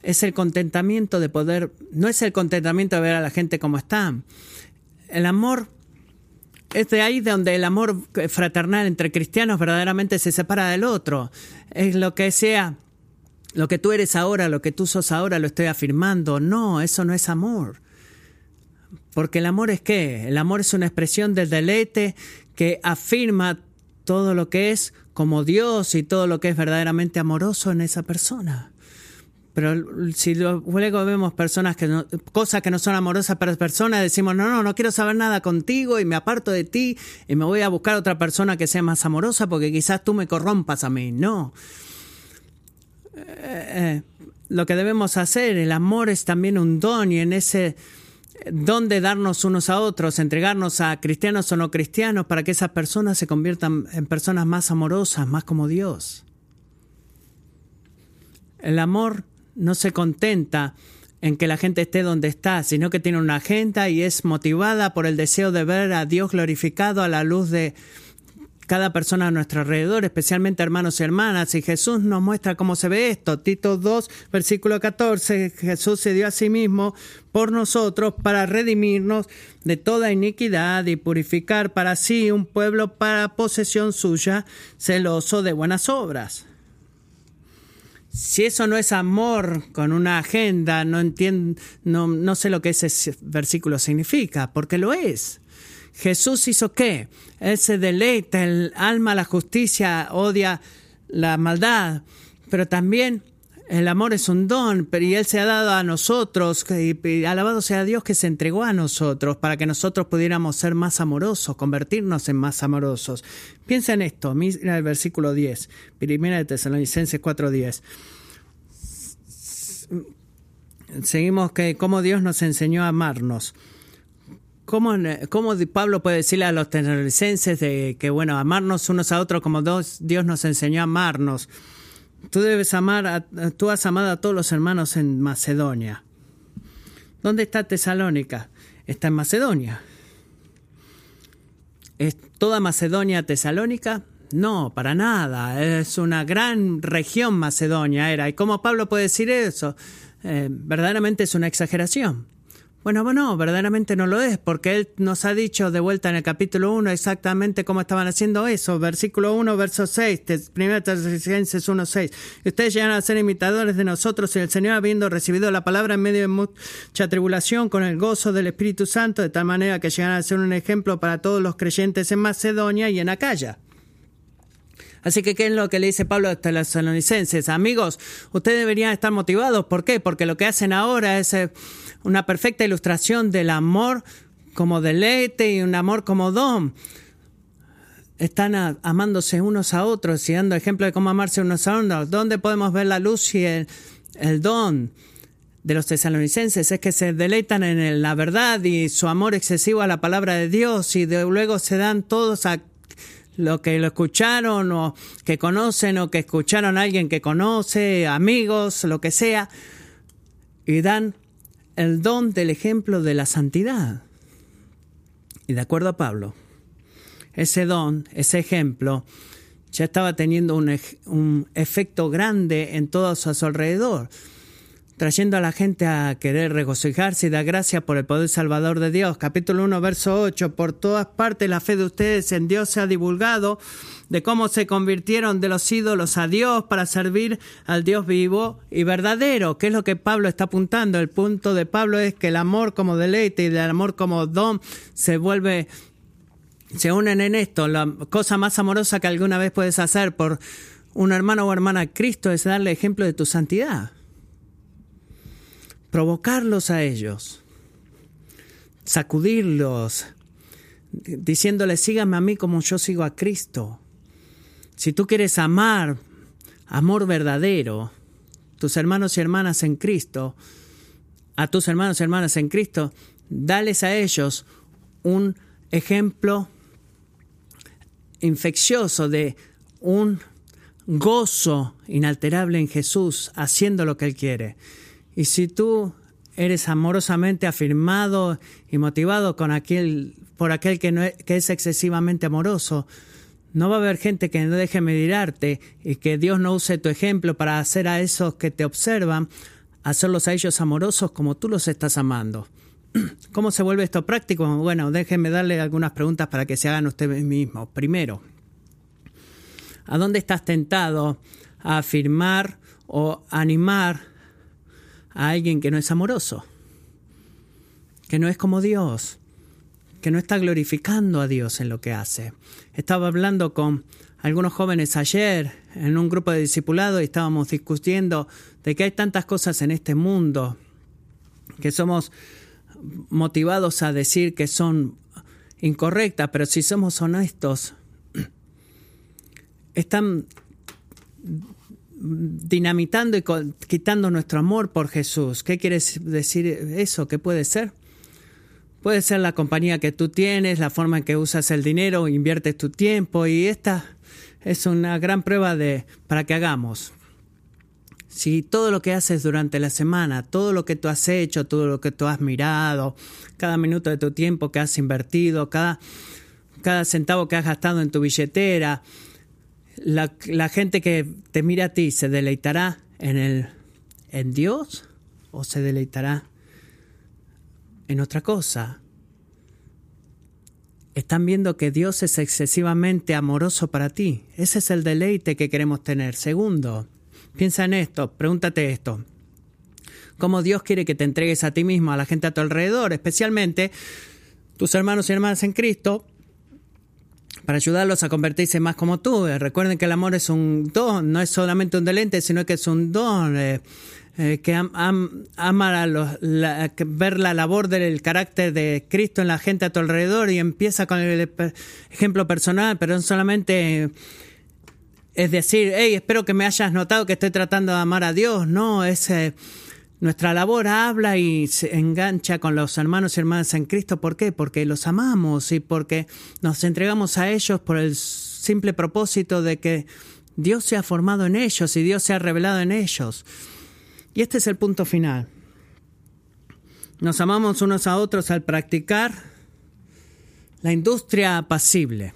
es el contentamiento de poder, no es el contentamiento de ver a la gente como está. El amor es de ahí donde el amor fraternal entre cristianos verdaderamente se separa del otro. Es lo que sea, lo que tú eres ahora, lo que tú sos ahora, lo estoy afirmando. No, eso no es amor. Porque el amor es qué? El amor es una expresión del deleite que afirma todo lo que es como Dios y todo lo que es verdaderamente amoroso en esa persona. Pero si luego vemos personas que no, cosas que no son amorosas para personas, decimos, no, no, no quiero saber nada contigo y me aparto de ti y me voy a buscar otra persona que sea más amorosa porque quizás tú me corrompas a mí. No. Eh, eh, lo que debemos hacer, el amor es también un don y en ese dónde darnos unos a otros, entregarnos a cristianos o no cristianos para que esas personas se conviertan en personas más amorosas, más como Dios. El amor no se contenta en que la gente esté donde está, sino que tiene una agenda y es motivada por el deseo de ver a Dios glorificado a la luz de cada persona a nuestro alrededor, especialmente hermanos y hermanas. Y Jesús nos muestra cómo se ve esto. Tito 2, versículo 14, Jesús se dio a sí mismo por nosotros para redimirnos de toda iniquidad y purificar para sí un pueblo para posesión suya, celoso de buenas obras. Si eso no es amor con una agenda, no entiendo, no, no sé lo que ese versículo significa, porque lo es. Jesús hizo qué? Él se deleita, el alma, la justicia, odia la maldad, pero también el amor es un don, y Él se ha dado a nosotros, y alabado sea Dios que se entregó a nosotros para que nosotros pudiéramos ser más amorosos, convertirnos en más amorosos. Piensa en esto, mira el versículo 10, primera de Tesalonicenses 4.10. Seguimos que cómo Dios nos enseñó a amarnos. ¿Cómo, Pablo puede decirle a los tesalonicenses de que, bueno, amarnos unos a otros como Dios nos enseñó a amarnos? Tú debes amar, tú has amado a todos los hermanos en Macedonia. ¿Dónde está Tesalónica? Está en Macedonia. ¿Es toda Macedonia tesalónica? No, para nada. Es una gran región Macedonia era. ¿Y cómo Pablo puede decir eso? Eh, verdaderamente es una exageración. Bueno, bueno, verdaderamente no lo es, porque Él nos ha dicho de vuelta en el capítulo 1 exactamente cómo estaban haciendo eso. Versículo 1, verso 6, 1 Tesalonicenses 1, 6. Ustedes llegan a ser imitadores de nosotros y el Señor, habiendo recibido la palabra en medio de mucha tribulación, con el gozo del Espíritu Santo, de tal manera que llegan a ser un ejemplo para todos los creyentes en Macedonia y en Acaya. Así que, ¿qué es lo que le dice Pablo a los tesalonicenses? Amigos, ustedes deberían estar motivados. ¿Por qué? Porque lo que hacen ahora es eh, una perfecta ilustración del amor como deleite y un amor como don. Están amándose unos a otros y dando ejemplo de cómo amarse unos a otros. ¿Dónde podemos ver la luz y el, don? de los tesalonicenses es que se deleitan en la verdad y su amor excesivo a la palabra de Dios y luego se dan todos a lo que lo escucharon o que conocen o que escucharon a alguien que conoce, amigos, lo que sea, y dan el don del ejemplo de la santidad. Y de acuerdo a Pablo, ese don, ese ejemplo, ya estaba teniendo un, un efecto grande en todo a su alrededor trayendo a la gente a querer regocijarse y dar gracias por el poder salvador de Dios. Capítulo 1, verso 8. Por todas partes la fe de ustedes en Dios se ha divulgado, de cómo se convirtieron de los ídolos a Dios para servir al Dios vivo y verdadero. ¿Qué es lo que Pablo está apuntando? El punto de Pablo es que el amor como deleite y el amor como don se vuelve, se unen en esto. La cosa más amorosa que alguna vez puedes hacer por un hermano o hermana Cristo es darle ejemplo de tu santidad provocarlos a ellos, sacudirlos, diciéndoles, síganme a mí como yo sigo a Cristo. Si tú quieres amar, amor verdadero, tus hermanos y hermanas en Cristo, a tus hermanos y hermanas en Cristo, dales a ellos un ejemplo infeccioso de un gozo inalterable en Jesús, haciendo lo que Él quiere. Y si tú eres amorosamente afirmado y motivado con aquel, por aquel que, no es, que es excesivamente amoroso, no va a haber gente que no deje mirarte y que Dios no use tu ejemplo para hacer a esos que te observan, hacerlos a ellos amorosos como tú los estás amando. [CLEARS THROAT] ¿Cómo se vuelve esto práctico? Bueno, déjenme darle algunas preguntas para que se hagan ustedes mismos. Primero, ¿a dónde estás tentado a afirmar o animar a alguien que no es amoroso, que no es como Dios, que no está glorificando a Dios en lo que hace. Estaba hablando con algunos jóvenes ayer en un grupo de discipulados y estábamos discutiendo de que hay tantas cosas en este mundo que somos motivados a decir que son incorrectas, pero si somos honestos, [CLEARS THROAT] están dinamitando y quitando nuestro amor por Jesús. ¿Qué quiere decir eso? ¿Qué puede ser? Puede ser la compañía que tú tienes, la forma en que usas el dinero, inviertes tu tiempo y esta es una gran prueba de para que hagamos. Si todo lo que haces durante la semana, todo lo que tú has hecho, todo lo que tú has mirado, cada minuto de tu tiempo que has invertido, cada, cada centavo que has gastado en tu billetera, la, gente que te mira a ti se deleitará en, el, en Dios o se deleitará en otra cosa. Están viendo que Dios es excesivamente amoroso para ti. Ese es el deleite que queremos tener. Segundo, piensa en esto, pregúntate esto. ¿Cómo Dios quiere que te entregues a ti mismo, a la gente a tu alrededor, especialmente tus hermanos y hermanas en Cristo, para ayudarlos a convertirse más como tú. Recuerden que el amor es un don, no es solamente un deleite, sino que es un don. Eh, eh, que ama la, ver la labor del carácter de Cristo en la gente a tu alrededor y empieza con el ejemplo personal, pero no solamente es decir, hey, espero que me hayas notado que estoy tratando de amar a Dios. No, es eh, nuestra labor habla y se engancha con los hermanos y hermanas en Cristo. ¿Por qué? Porque los amamos y porque nos entregamos a ellos por el simple propósito de que Dios se ha formado en ellos y Dios se ha revelado en ellos. Y este es el punto final. Nos amamos unos a otros al practicar la industria apacible.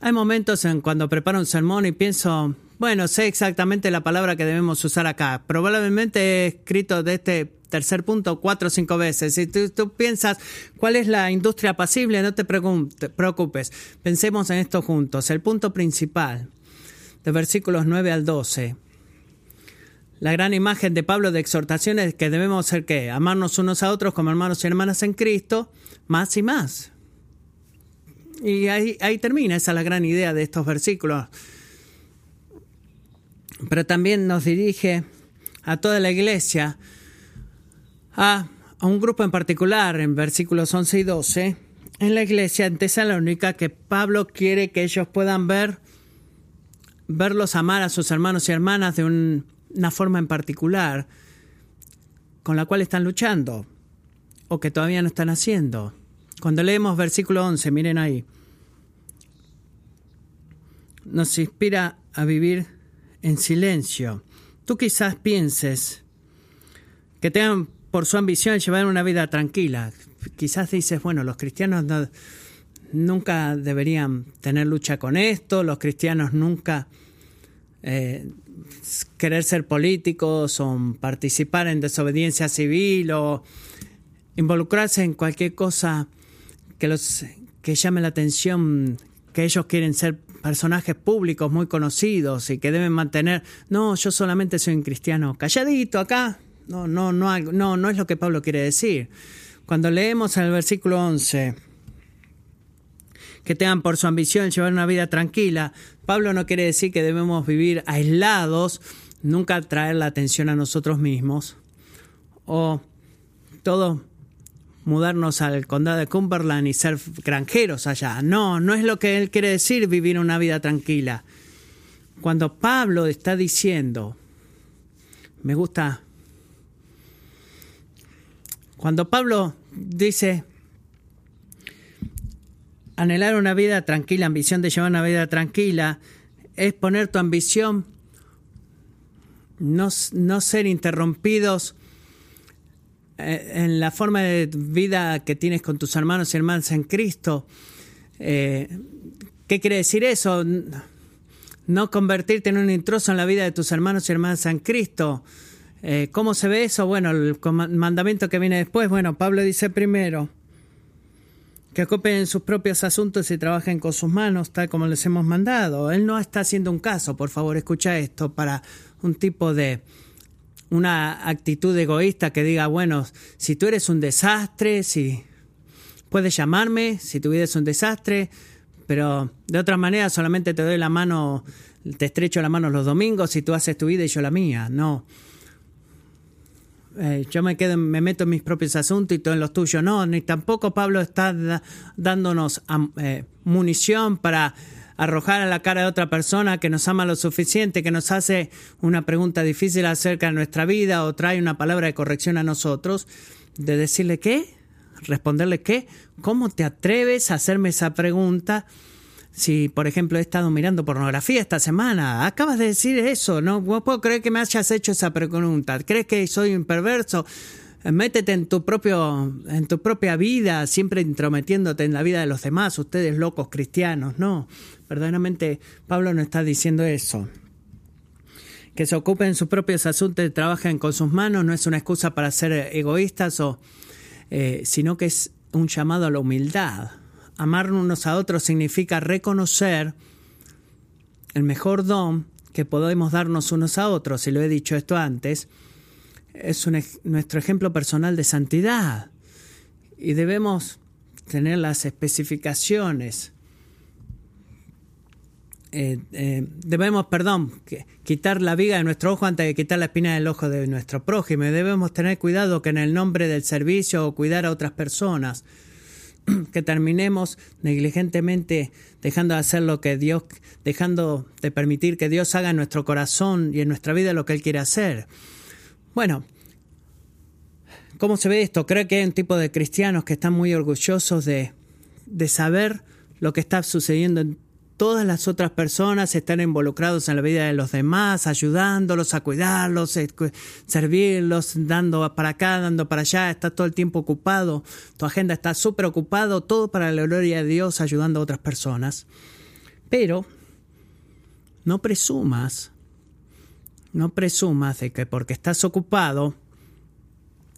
Hay momentos en cuando preparo un sermón y pienso, bueno, sé exactamente la palabra que debemos usar acá. Probablemente he escrito de este tercer punto cuatro o cinco veces. Si tú, piensas cuál es la industria apacible, no te preocupes. Pensemos en esto juntos. El punto principal de versículos 9 al 12. La gran imagen de Pablo de exhortación es que debemos ser qué? Amarnos unos a otros como hermanos y hermanas en Cristo, más y más. Y ahí, ahí termina, esa es la gran idea de estos versículos. Pero también nos dirige a toda la iglesia, a, a un grupo en particular, en versículos 11 y 12, en la iglesia en Tesalónica, que Pablo quiere que ellos puedan ver verlos amar a sus hermanos y hermanas de una forma en particular con la cual están luchando o que todavía no están haciendo. Cuando leemos versículo 11, miren ahí, nos inspira a vivir en silencio. Tú quizás pienses que tengan por su ambición llevar una vida tranquila. Quizás dices, bueno, los cristianos no, nunca deberían tener lucha con esto, los cristianos nunca eh, querer ser políticos o participar en desobediencia civil o involucrarse en cualquier cosa que los que llame la atención, que ellos quieren ser personajes públicos muy conocidos y que deben mantener, no, yo solamente soy un cristiano calladito acá. No, no, no, no, no es lo que Pablo quiere decir. Cuando leemos el versículo 11, que tengan por su ambición llevar una vida tranquila. Pablo no quiere decir que debemos vivir aislados, nunca traer la atención a nosotros mismos, o todo mudarnos al condado de Cumberland y ser granjeros allá. No, no es lo que él quiere decir vivir una vida tranquila. Cuando Pablo está diciendo, me gusta, cuando Pablo dice, anhelar una vida tranquila, ambición de llevar una vida tranquila, es poner tu ambición, no, no ser interrumpidos en la forma de vida que tienes con tus hermanos y hermanas en Cristo. Eh, ¿Qué quiere decir eso? No convertirte en un intruso en la vida de tus hermanos y hermanas en Cristo. Eh, ¿Cómo se ve eso? Bueno, el mandamiento que viene después, bueno, Pablo dice primero, que ocupen sus propios asuntos y trabajen con sus manos, tal como les hemos mandado. Él no está haciendo un caso, por favor, escucha esto, para un tipo de una actitud egoísta que diga, bueno, si tú eres un desastre, si puedes llamarme, si tu vida es un desastre, pero de otra manera solamente te doy la mano, te estrecho la mano los domingos si tú haces tu vida y yo la mía. No. Eh, yo me quedo, me meto en mis propios asuntos y tú en los tuyos. No, ni tampoco Pablo está dándonos eh, munición para arrojar a la cara de otra persona que nos ama lo suficiente, que nos hace una pregunta difícil acerca de nuestra vida o trae una palabra de corrección a nosotros, de decirle qué, responderle qué, ¿cómo te atreves a hacerme esa pregunta? Si, por ejemplo, he estado mirando pornografía esta semana, acabas de decir eso, no, no puedo creer que me hayas hecho esa pregunta. ¿Crees que soy un perverso? Métete en tu propio, en tu propia vida, siempre intrometiéndote en la vida de los demás, ustedes locos cristianos, no. Verdaderamente Pablo no está diciendo eso. Que se ocupen sus propios asuntos y trabajen con sus manos no es una excusa para ser egoístas o eh, sino que es un llamado a la humildad. Amar unos a otros significa reconocer el mejor don que podemos darnos unos a otros, y lo he dicho esto antes, es nuestro ejemplo personal de santidad y debemos tener las especificaciones. Eh, eh, debemos, perdón, quitar la viga de nuestro ojo antes de quitar la espina del ojo de nuestro prójimo. debemos tener cuidado que en el nombre del servicio o cuidar a otras personas, [CLEARS THROAT] que terminemos negligentemente dejando de hacer lo que Dios, dejando de permitir que Dios haga en nuestro corazón y en nuestra vida lo que Él quiere hacer. Bueno, ¿cómo se ve esto? Creo que hay un tipo de cristianos que están muy orgullosos de, de saber lo que está sucediendo en todas las otras personas, están involucrados en la vida de los demás, ayudándolos a cuidarlos, eh, servirlos, dando para acá, dando para allá, está todo el tiempo ocupado, tu agenda está súper ocupado, todo para la gloria de Dios, ayudando a otras personas. Pero no presumas no presumas de que porque estás ocupado,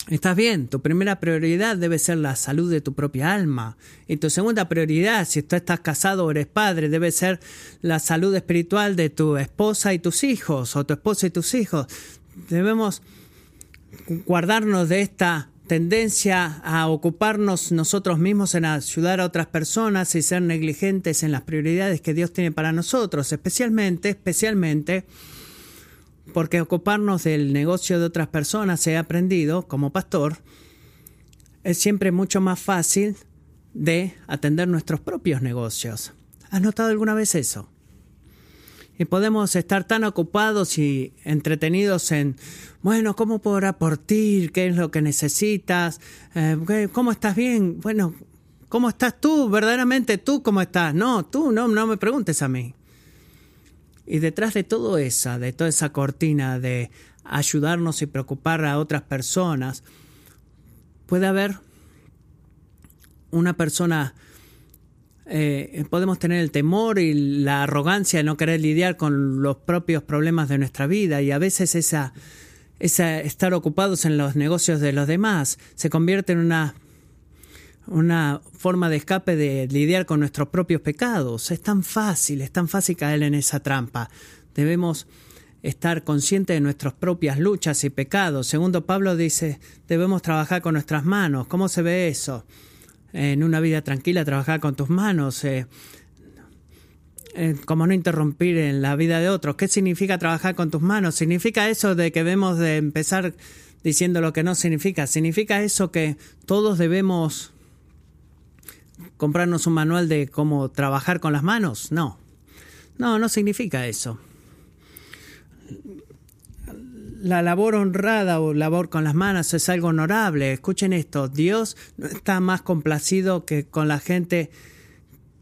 estás bien. Tu primera prioridad debe ser la salud de tu propia alma. Y tu segunda prioridad, si tú estás casado o eres padre, debe ser la salud espiritual de tu esposa y tus hijos, o tu esposa y tus hijos. Debemos guardarnos de esta tendencia a ocuparnos nosotros mismos en ayudar a otras personas y ser negligentes en las prioridades que Dios tiene para nosotros, especialmente, especialmente porque ocuparnos del negocio de otras personas, he aprendido como pastor, es siempre mucho más fácil de atender nuestros propios negocios. ¿Has notado alguna vez eso? Y podemos estar tan ocupados y entretenidos en, bueno, ¿cómo por ti? ¿Qué es lo que necesitas? Eh, ¿Cómo estás bien? Bueno, ¿cómo estás tú? Verdaderamente tú, ¿cómo estás? No, tú no, no me preguntes a mí. Y detrás de todo esa, de toda esa cortina de ayudarnos y preocupar a otras personas, puede haber una persona, eh, podemos tener el temor y la arrogancia de no querer lidiar con los propios problemas de nuestra vida y a veces esa, esa estar ocupados en los negocios de los demás se convierte en una una forma de escape de lidiar con nuestros propios pecados. Es tan fácil, es tan fácil caer en esa trampa. Debemos estar conscientes de nuestras propias luchas y pecados. Segundo Pablo dice, debemos trabajar con nuestras manos. ¿Cómo se ve eso? En una vida tranquila, trabajar con tus manos. Eh, eh, como no interrumpir en la vida de otros. ¿Qué significa trabajar con tus manos? Significa eso de que debemos de empezar diciendo lo que no significa. Significa eso que todos debemos comprarnos un manual de cómo trabajar con las manos. No, no, no significa eso. La labor honrada o labor con las manos es algo honorable. Escuchen esto, Dios no está más complacido que con la gente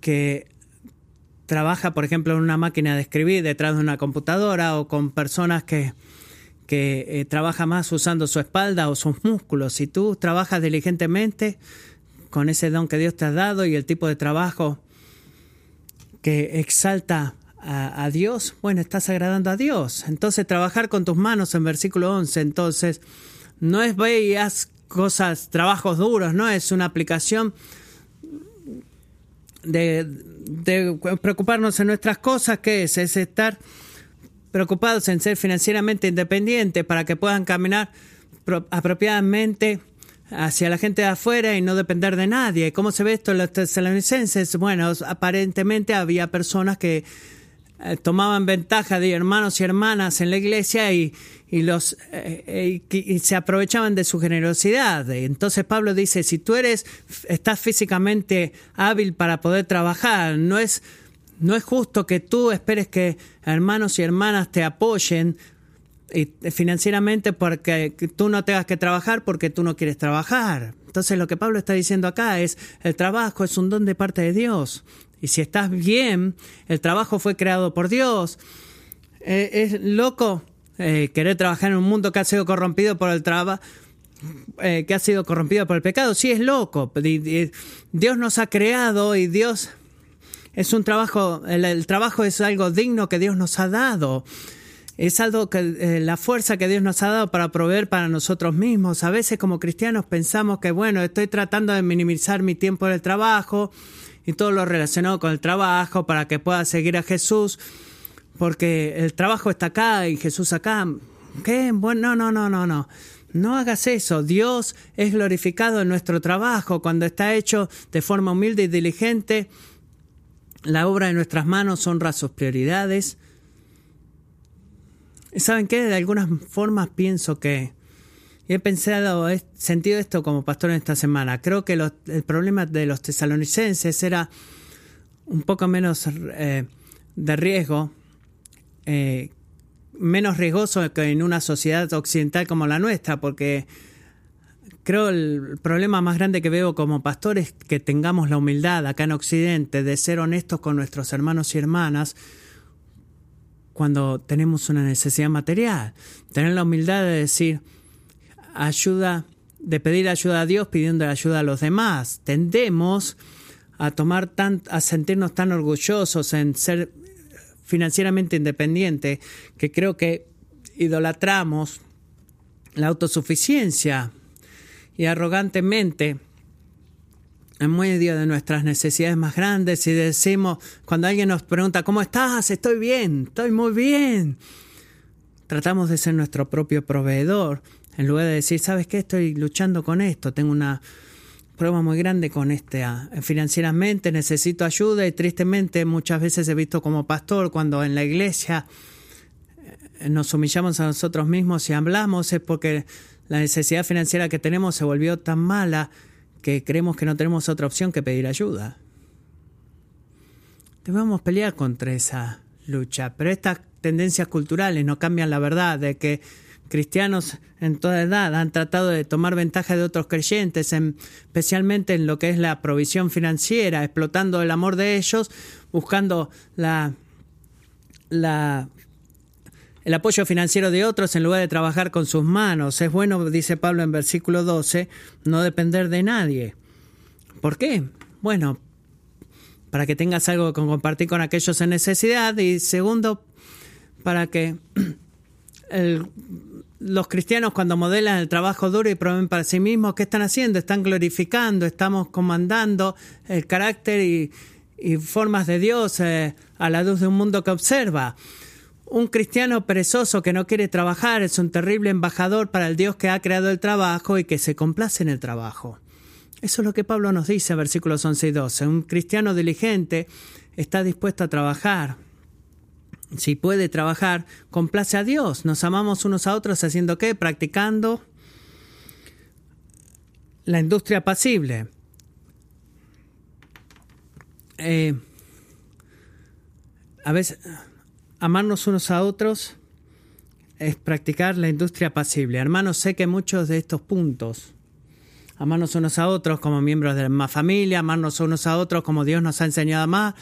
que trabaja, por ejemplo, en una máquina de escribir detrás de una computadora o con personas que, que eh, trabajan más usando su espalda o sus músculos. Si tú trabajas diligentemente, con ese don que Dios te ha dado y el tipo de trabajo que exalta a, Dios, bueno, estás agradando a Dios. Entonces, trabajar con tus manos en versículo 11, entonces, no es veías cosas, trabajos duros, no es una aplicación de, de preocuparnos en nuestras cosas, ¿qué es? Es estar preocupados en ser financieramente independientes para que puedan caminar apropiadamente hacia la gente de afuera y no depender de nadie. ¿Cómo se ve esto en los tesalonicenses? Bueno, aparentemente había personas que eh, tomaban ventaja de hermanos y hermanas en la iglesia y, y los eh, y se aprovechaban de su generosidad. Entonces Pablo dice, si tú eres estás físicamente hábil para poder trabajar, no es No es justo que tú esperes que hermanos y hermanas te apoyen financieramente porque tú no tengas que trabajar porque tú no quieres trabajar. Entonces lo que Pablo está diciendo acá es, el trabajo es un don de parte de Dios. Y si estás bien, el trabajo fue creado por Dios. Eh, es loco eh, querer trabajar en un mundo que ha sido corrompido por el trabajo. Eh, que ha sido corrompido por el pecado. Sí, es loco. Dios nos ha creado y Dios es un trabajo, el, trabajo es algo digno que Dios nos ha dado. Es algo que eh, la fuerza que Dios nos ha dado para proveer para nosotros mismos. A veces como cristianos pensamos que, bueno, estoy tratando de minimizar mi tiempo en el trabajo y todo lo relacionado con el trabajo para que pueda seguir a Jesús, porque el trabajo está acá y Jesús acá. ¿Qué? Bueno, no, no, no, no, no. No hagas eso. Dios es glorificado en nuestro trabajo cuando está hecho de forma humilde y diligente la obra de nuestras manos honra sus prioridades. ¿Saben qué? De algunas formas pienso que he pensado, he sentido esto como pastor en esta semana. Creo que el problema de los tesalonicenses era un poco menos eh, de riesgo, eh, menos riesgoso que en una sociedad occidental como la nuestra, porque Creo el problema más grande que veo como pastor es que tengamos la humildad acá en Occidente de ser honestos con nuestros hermanos y hermanas cuando tenemos una necesidad material. Tener la humildad de decir ayuda, de pedir ayuda a Dios pidiendo ayuda a los demás. Tendemos a tomar tan, a sentirnos tan orgullosos en ser financieramente independientes que creo que idolatramos la autosuficiencia y arrogantemente en medio de nuestras necesidades más grandes y decimos, cuando alguien nos pregunta, ¿cómo estás? Estoy bien, estoy muy bien. Tratamos de ser nuestro propio proveedor, en lugar de decir, ¿sabes qué? Estoy luchando con esto, tengo una prueba muy grande con este ah, financieramente, necesito ayuda y tristemente muchas veces he visto como pastor cuando en la iglesia eh, nos humillamos a nosotros mismos y hablamos es porque la necesidad financiera que tenemos se volvió tan mala que creemos que no tenemos otra opción que pedir ayuda. Debemos pelear contra esa lucha, pero estas tendencias culturales no cambian la verdad de que cristianos en toda edad han tratado de tomar ventaja de otros creyentes, especialmente en lo que es la provisión financiera, explotando el amor de ellos, buscando la, la el apoyo financiero de otros en lugar de trabajar con sus manos. Es bueno, dice Pablo en versículo 12, no depender de nadie. ¿Por qué? Bueno, para que tengas algo que compartir con aquellos en necesidad y segundo, para que [CLEARS THROAT] los cristianos cuando modelan el trabajo duro y proveen para sí mismos, ¿qué están haciendo? Están glorificando, estamos comandando el carácter y, formas de Dios eh, a la luz de un mundo que observa. Un cristiano perezoso que no quiere trabajar es un terrible embajador para el Dios que ha creado el trabajo y que se complace en el trabajo. Eso es lo que Pablo nos dice versículos 11 y 12. Un cristiano diligente está dispuesto a trabajar. Si puede trabajar, complace a Dios. Nos amamos unos a otros haciendo qué? Practicando la industria pasible. Eh, a veces amarnos unos a otros es practicar la industria pasible. Hermanos, sé que muchos de estos puntos, amarnos unos a otros como miembros de la familia, amarnos unos a otros como Dios nos ha enseñado a amar,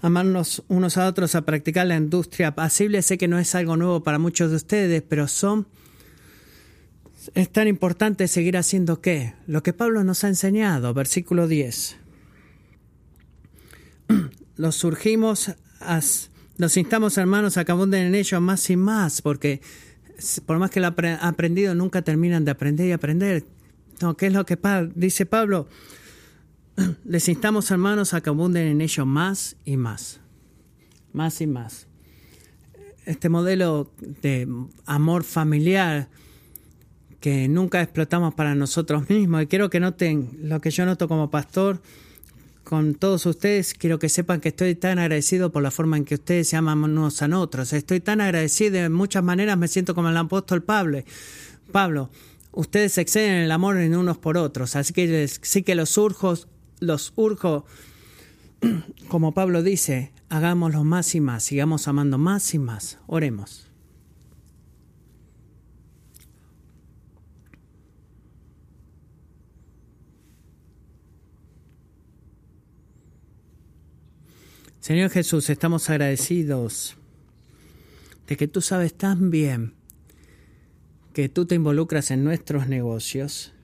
amarnos unos a otros a practicar la industria pasible, sé que no es algo nuevo para muchos de ustedes, pero son... Es tan importante seguir haciendo qué? Lo que Pablo nos ha enseñado, versículo 10. [CLEARS THROAT] Los surgimos a nos instamos, hermanos, a que abunden en ello más y más, porque por más que lo aprendido, nunca terminan de aprender y aprender. No, ¿Qué es lo que dice Pablo? [CLEARS THROAT] Les instamos, hermanos, a que abunden en ello más y más. Más y más. Este modelo de amor familiar que nunca explotamos para nosotros mismos. Y quiero que noten lo que yo noto como pastor con todos ustedes, quiero que sepan que estoy tan agradecido por la forma en que ustedes se aman unos a otros. Estoy tan agradecido, de muchas maneras me siento como el apóstol Pablo. Pablo, ustedes exceden el amor en unos por otros, así que sí que los urjo, los urjo [CLEARS THROAT] como Pablo dice, hagámoslo más y más, sigamos amando más y más. Oremos. Señor Jesús, estamos agradecidos de que tú sabes tan bien que tú te involucras en nuestros negocios.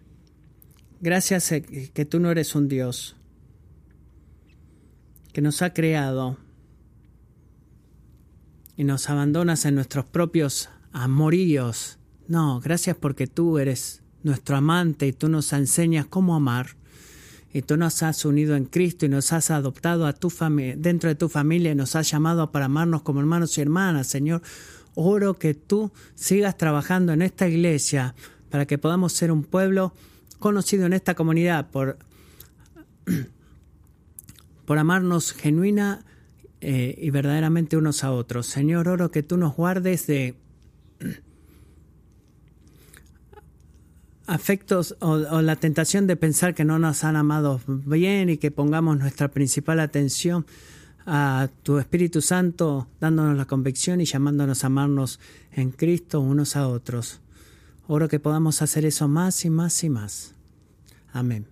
Gracias que tú no eres un Dios que nos ha creado y nos abandonas en nuestros propios amoríos. No, gracias porque tú eres nuestro amante y tú nos enseñas cómo amar y tú nos has unido en Cristo y nos has adoptado a tu dentro de tu familia y nos has llamado para amarnos como hermanos y hermanas, Señor. Oro que tú sigas trabajando en esta iglesia para que podamos ser un pueblo conocido en esta comunidad por, [CLEARS THROAT] por amarnos genuina eh, y verdaderamente unos a otros. Señor, oro que tú nos guardes de afectos o, la tentación de pensar que no nos han amado bien y que pongamos nuestra principal atención a tu Espíritu Santo, dándonos la convicción y llamándonos a amarnos en Cristo unos a otros. Oro que podamos hacer eso más y más y más. Amén.